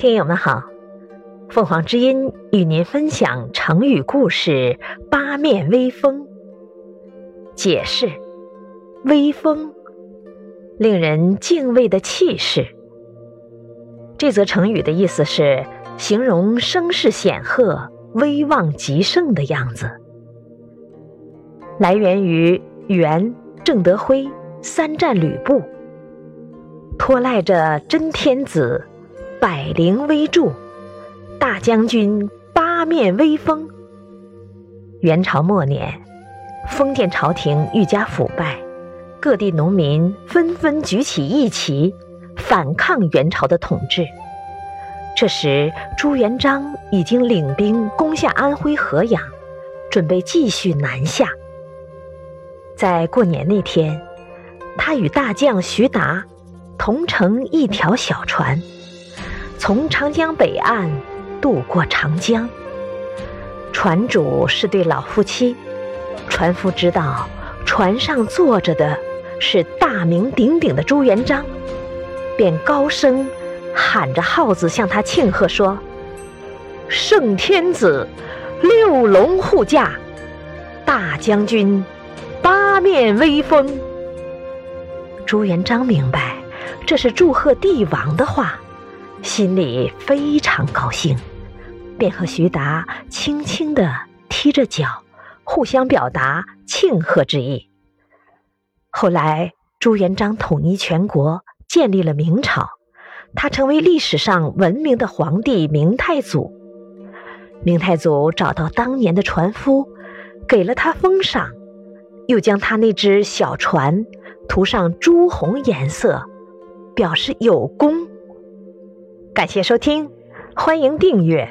听友们好，凤凰之音与您分享成语故事“八面威风”。解释：威风，令人敬畏的气势。这则成语的意思是形容声势显赫、威望极盛的样子。来源于元郑德辉《三战吕布》，托赖着真天子。百灵威助，大将军八面威风。元朝末年，封建朝廷愈加腐败，各地农民纷纷举起义旗，反抗元朝的统治。这时，朱元璋已经领兵攻下安徽合阳，准备继续南下。在过年那天，他与大将徐达同乘一条小船。从长江北岸渡过长江，船主是对老夫妻。船夫知道船上坐着的是大名鼎鼎的朱元璋，便高声喊着号子向他庆贺说：“圣天子，六龙护驾，大将军，八面威风。”朱元璋明白这是祝贺帝王的话。心里非常高兴，便和徐达轻轻地踢着脚，互相表达庆贺之意。后来，朱元璋统一全国，建立了明朝，他成为历史上闻名的皇帝明太祖。明太祖找到当年的船夫，给了他封赏，又将他那只小船涂上朱红颜色，表示有功。感谢收听，欢迎订阅。